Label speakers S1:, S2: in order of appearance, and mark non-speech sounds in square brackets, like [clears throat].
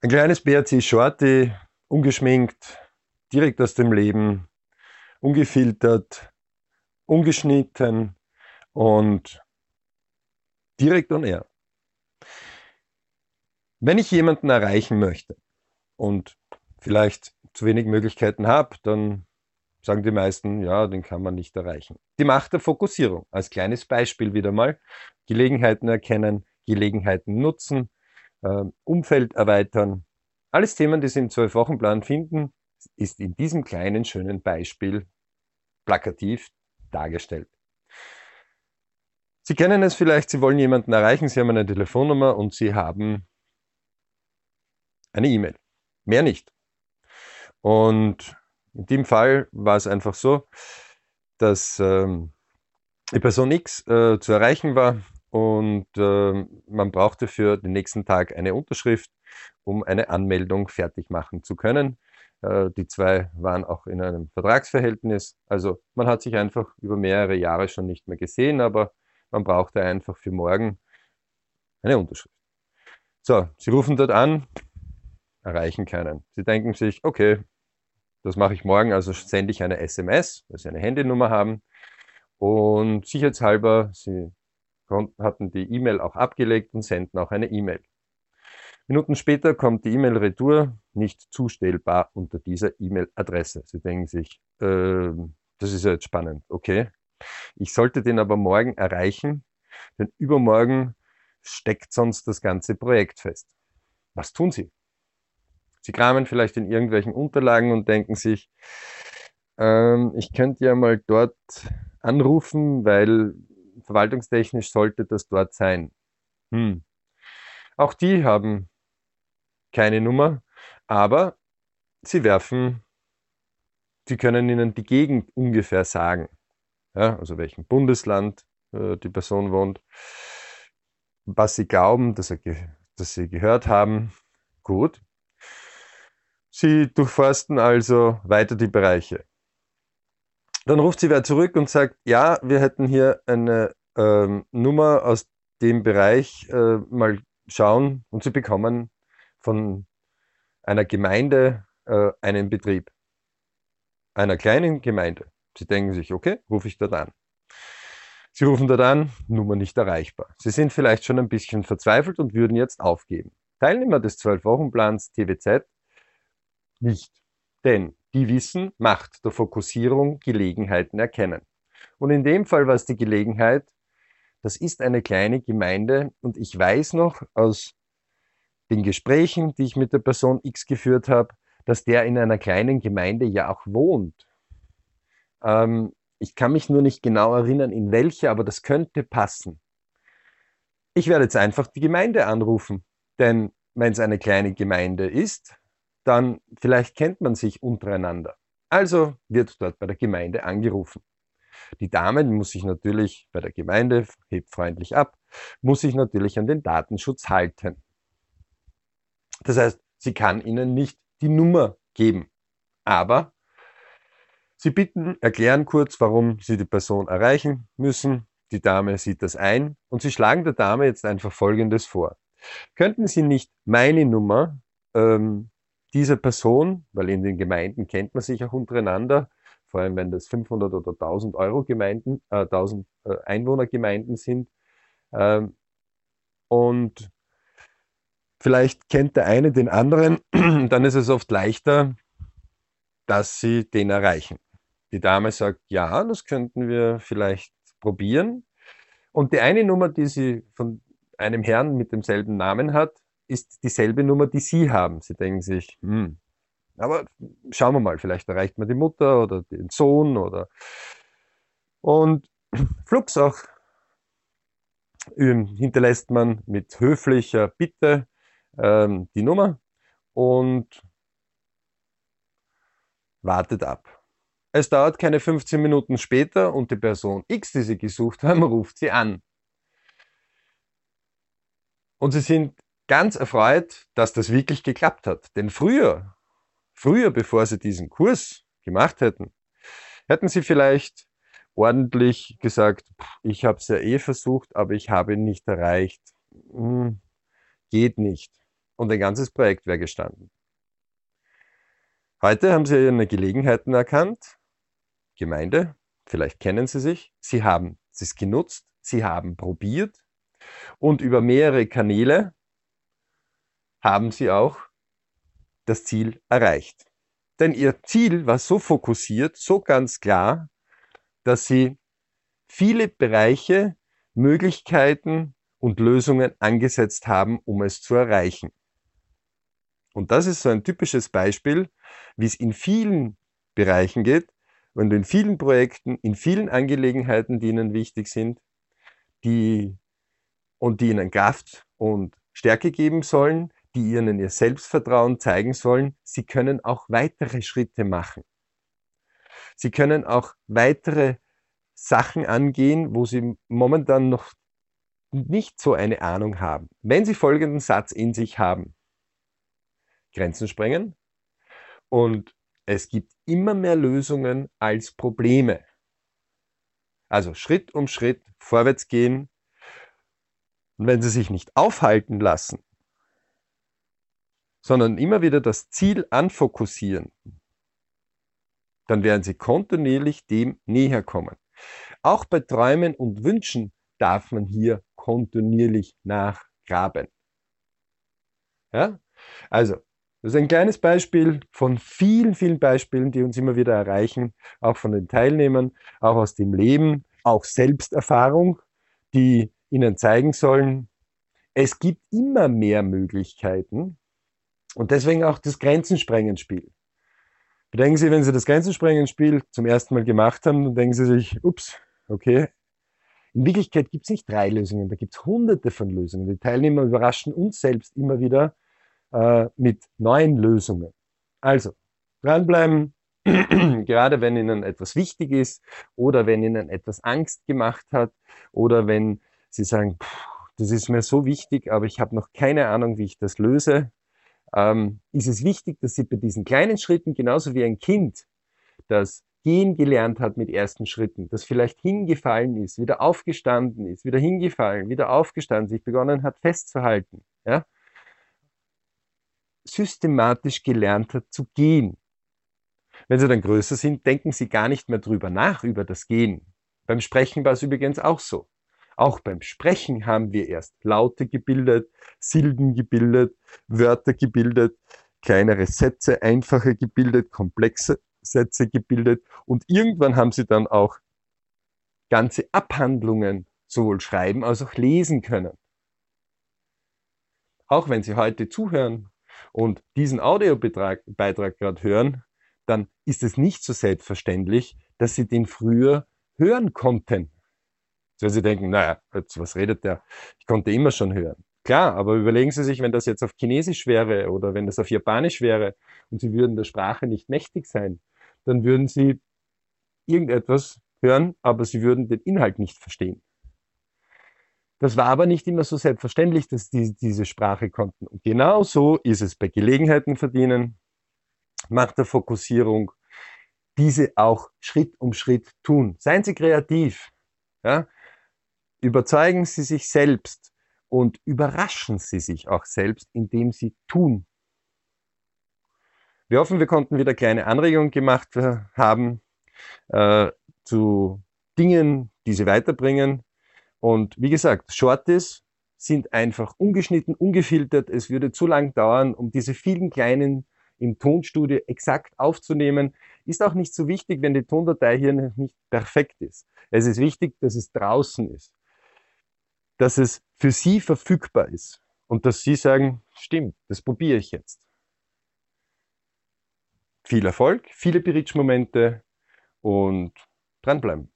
S1: Ein kleines BRC Shorty, ungeschminkt, direkt aus dem Leben, ungefiltert, ungeschnitten und direkt on air. Wenn ich jemanden erreichen möchte und vielleicht zu wenig Möglichkeiten habe, dann sagen die meisten, ja, den kann man nicht erreichen. Die Macht der Fokussierung. Als kleines Beispiel wieder mal. Gelegenheiten erkennen, Gelegenheiten nutzen, Umfeld erweitern. Alles Themen, die Sie im Zwölf-Wochen-Plan finden, ist in diesem kleinen, schönen Beispiel plakativ dargestellt. Sie kennen es vielleicht, Sie wollen jemanden erreichen, Sie haben eine Telefonnummer und Sie haben eine E-Mail. Mehr nicht. Und in dem Fall war es einfach so, dass ähm, die Person X äh, zu erreichen war und äh, man brauchte für den nächsten Tag eine Unterschrift, um eine Anmeldung fertig machen zu können. Äh, die zwei waren auch in einem Vertragsverhältnis. Also man hat sich einfach über mehrere Jahre schon nicht mehr gesehen, aber man brauchte einfach für morgen eine Unterschrift. So, Sie rufen dort an, erreichen keinen. Sie denken sich, okay, das mache ich morgen, also sende ich eine SMS, weil Sie eine Handynummer haben. Und sicherheitshalber, Sie hatten die E-Mail auch abgelegt und senden auch eine E-Mail. Minuten später kommt die E-Mail retour, nicht zustellbar unter dieser E-Mail-Adresse. Sie denken sich, äh, das ist ja jetzt spannend, okay. Ich sollte den aber morgen erreichen, denn übermorgen steckt sonst das ganze Projekt fest. Was tun Sie? Sie kramen vielleicht in irgendwelchen Unterlagen und denken sich, ähm, ich könnte ja mal dort anrufen, weil verwaltungstechnisch sollte das dort sein. Hm. Auch die haben keine Nummer, aber sie werfen, sie können ihnen die Gegend ungefähr sagen. Ja, also welchem Bundesland äh, die Person wohnt, was sie glauben, dass, er dass sie gehört haben. Gut. Sie durchforsten also weiter die Bereiche. Dann ruft sie wer zurück und sagt, ja, wir hätten hier eine ähm, Nummer aus dem Bereich, äh, mal schauen und sie bekommen von einer Gemeinde äh, einen Betrieb. Einer kleinen Gemeinde. Sie denken sich, okay, rufe ich dort an. Sie rufen dort an, Nummer nicht erreichbar. Sie sind vielleicht schon ein bisschen verzweifelt und würden jetzt aufgeben. Teilnehmer des 12-Wochen-Plans TWZ nicht. Denn die wissen, Macht der Fokussierung Gelegenheiten erkennen. Und in dem Fall war es die Gelegenheit, das ist eine kleine Gemeinde und ich weiß noch aus den Gesprächen, die ich mit der Person X geführt habe, dass der in einer kleinen Gemeinde ja auch wohnt. Ähm, ich kann mich nur nicht genau erinnern, in welche, aber das könnte passen. Ich werde jetzt einfach die Gemeinde anrufen, denn wenn es eine kleine Gemeinde ist, dann vielleicht kennt man sich untereinander. Also wird dort bei der Gemeinde angerufen. Die Dame muss sich natürlich bei der Gemeinde, hebt freundlich ab, muss sich natürlich an den Datenschutz halten. Das heißt, sie kann Ihnen nicht die Nummer geben. Aber Sie bitten, erklären kurz, warum Sie die Person erreichen müssen. Die Dame sieht das ein und Sie schlagen der Dame jetzt einfach Folgendes vor. Könnten Sie nicht meine Nummer ähm, diese Person, weil in den Gemeinden kennt man sich auch untereinander, vor allem wenn das 500 oder 1000 Euro Gemeinden, äh, 1000 äh, Einwohnergemeinden sind. Ähm, und vielleicht kennt der eine den anderen, [clears throat] dann ist es oft leichter, dass sie den erreichen. Die Dame sagt, ja, das könnten wir vielleicht probieren. Und die eine Nummer, die sie von einem Herrn mit demselben Namen hat, ist dieselbe Nummer, die Sie haben. Sie denken sich, hm, aber schauen wir mal, vielleicht erreicht man die Mutter oder den Sohn oder und flugs auch hinterlässt man mit höflicher Bitte ähm, die Nummer und wartet ab. Es dauert keine 15 Minuten später und die Person X, die Sie gesucht haben, [laughs] ruft Sie an. Und Sie sind ganz erfreut, dass das wirklich geklappt hat. Denn früher, früher, bevor sie diesen Kurs gemacht hätten, hätten sie vielleicht ordentlich gesagt, ich habe es ja eh versucht, aber ich habe ihn nicht erreicht. Hm, geht nicht. und ein ganzes Projekt wäre gestanden. Heute haben Sie Ihre Gelegenheiten erkannt. Gemeinde, vielleicht kennen Sie sich. Sie haben es genutzt, Sie haben probiert und über mehrere Kanäle haben Sie auch das Ziel erreicht. Denn Ihr Ziel war so fokussiert, so ganz klar, dass Sie viele Bereiche, Möglichkeiten und Lösungen angesetzt haben, um es zu erreichen. Und das ist so ein typisches Beispiel, wie es in vielen Bereichen geht, wenn du in vielen Projekten, in vielen Angelegenheiten, die ihnen wichtig sind, die und die ihnen Kraft und Stärke geben sollen, die ihnen ihr Selbstvertrauen zeigen sollen, sie können auch weitere Schritte machen. Sie können auch weitere Sachen angehen, wo sie momentan noch nicht so eine Ahnung haben. Wenn sie folgenden Satz in sich haben, Grenzen sprengen und es gibt immer mehr Lösungen als Probleme. Also Schritt um Schritt vorwärts gehen. Und wenn sie sich nicht aufhalten lassen, sondern immer wieder das Ziel anfokussieren, dann werden sie kontinuierlich dem näher kommen. Auch bei Träumen und Wünschen darf man hier kontinuierlich nachgraben. Ja? Also, das ist ein kleines Beispiel von vielen, vielen Beispielen, die uns immer wieder erreichen, auch von den Teilnehmern, auch aus dem Leben, auch Selbsterfahrung, die ihnen zeigen sollen, es gibt immer mehr Möglichkeiten und deswegen auch das Grenzensprengen-Spiel. Bedenken Sie, wenn Sie das Grenzensprengen-Spiel zum ersten Mal gemacht haben, dann denken Sie sich, ups, okay, in Wirklichkeit gibt es nicht drei Lösungen, da gibt es hunderte von Lösungen. Die Teilnehmer überraschen uns selbst immer wieder äh, mit neuen Lösungen. Also, dranbleiben, [clears throat] gerade wenn Ihnen etwas wichtig ist oder wenn Ihnen etwas Angst gemacht hat oder wenn Sie sagen, das ist mir so wichtig, aber ich habe noch keine Ahnung, wie ich das löse, ähm, ist es wichtig, dass Sie bei diesen kleinen Schritten, genauso wie ein Kind, das gehen gelernt hat mit ersten Schritten, das vielleicht hingefallen ist, wieder aufgestanden ist, wieder hingefallen, wieder aufgestanden, sich begonnen hat festzuhalten, ja, systematisch gelernt hat zu gehen. Wenn sie dann größer sind, denken sie gar nicht mehr drüber nach, über das Gehen. Beim Sprechen war es übrigens auch so. Auch beim Sprechen haben wir erst Laute gebildet, Silben gebildet, Wörter gebildet, kleinere Sätze, einfache gebildet, komplexe Sätze gebildet und irgendwann haben sie dann auch ganze Abhandlungen sowohl schreiben als auch lesen können. Auch wenn Sie heute zuhören und diesen Audiobeitrag gerade hören, dann ist es nicht so selbstverständlich, dass Sie den früher hören konnten. So Sie denken, naja, was redet der? Ich konnte immer schon hören. Klar, aber überlegen Sie sich, wenn das jetzt auf Chinesisch wäre oder wenn das auf Japanisch wäre und Sie würden der Sprache nicht mächtig sein, dann würden Sie irgendetwas hören, aber Sie würden den Inhalt nicht verstehen. Das war aber nicht immer so selbstverständlich, dass die diese Sprache konnten. Und genau so ist es bei Gelegenheiten verdienen, Macht der Fokussierung, diese auch Schritt um Schritt tun. Seien Sie kreativ. Ja? Überzeugen Sie sich selbst und überraschen Sie sich auch selbst, indem Sie tun. Wir hoffen, wir konnten wieder kleine Anregungen gemacht äh, haben äh, zu Dingen, die Sie weiterbringen. Und wie gesagt, Shorties sind einfach ungeschnitten, ungefiltert. Es würde zu lang dauern, um diese vielen kleinen im Tonstudio exakt aufzunehmen. Ist auch nicht so wichtig, wenn die Tondatei hier nicht perfekt ist. Es ist wichtig, dass es draußen ist. Dass es für Sie verfügbar ist. Und dass Sie sagen, stimmt, das probiere ich jetzt viel Erfolg, viele Bridge-Momente und dranbleiben.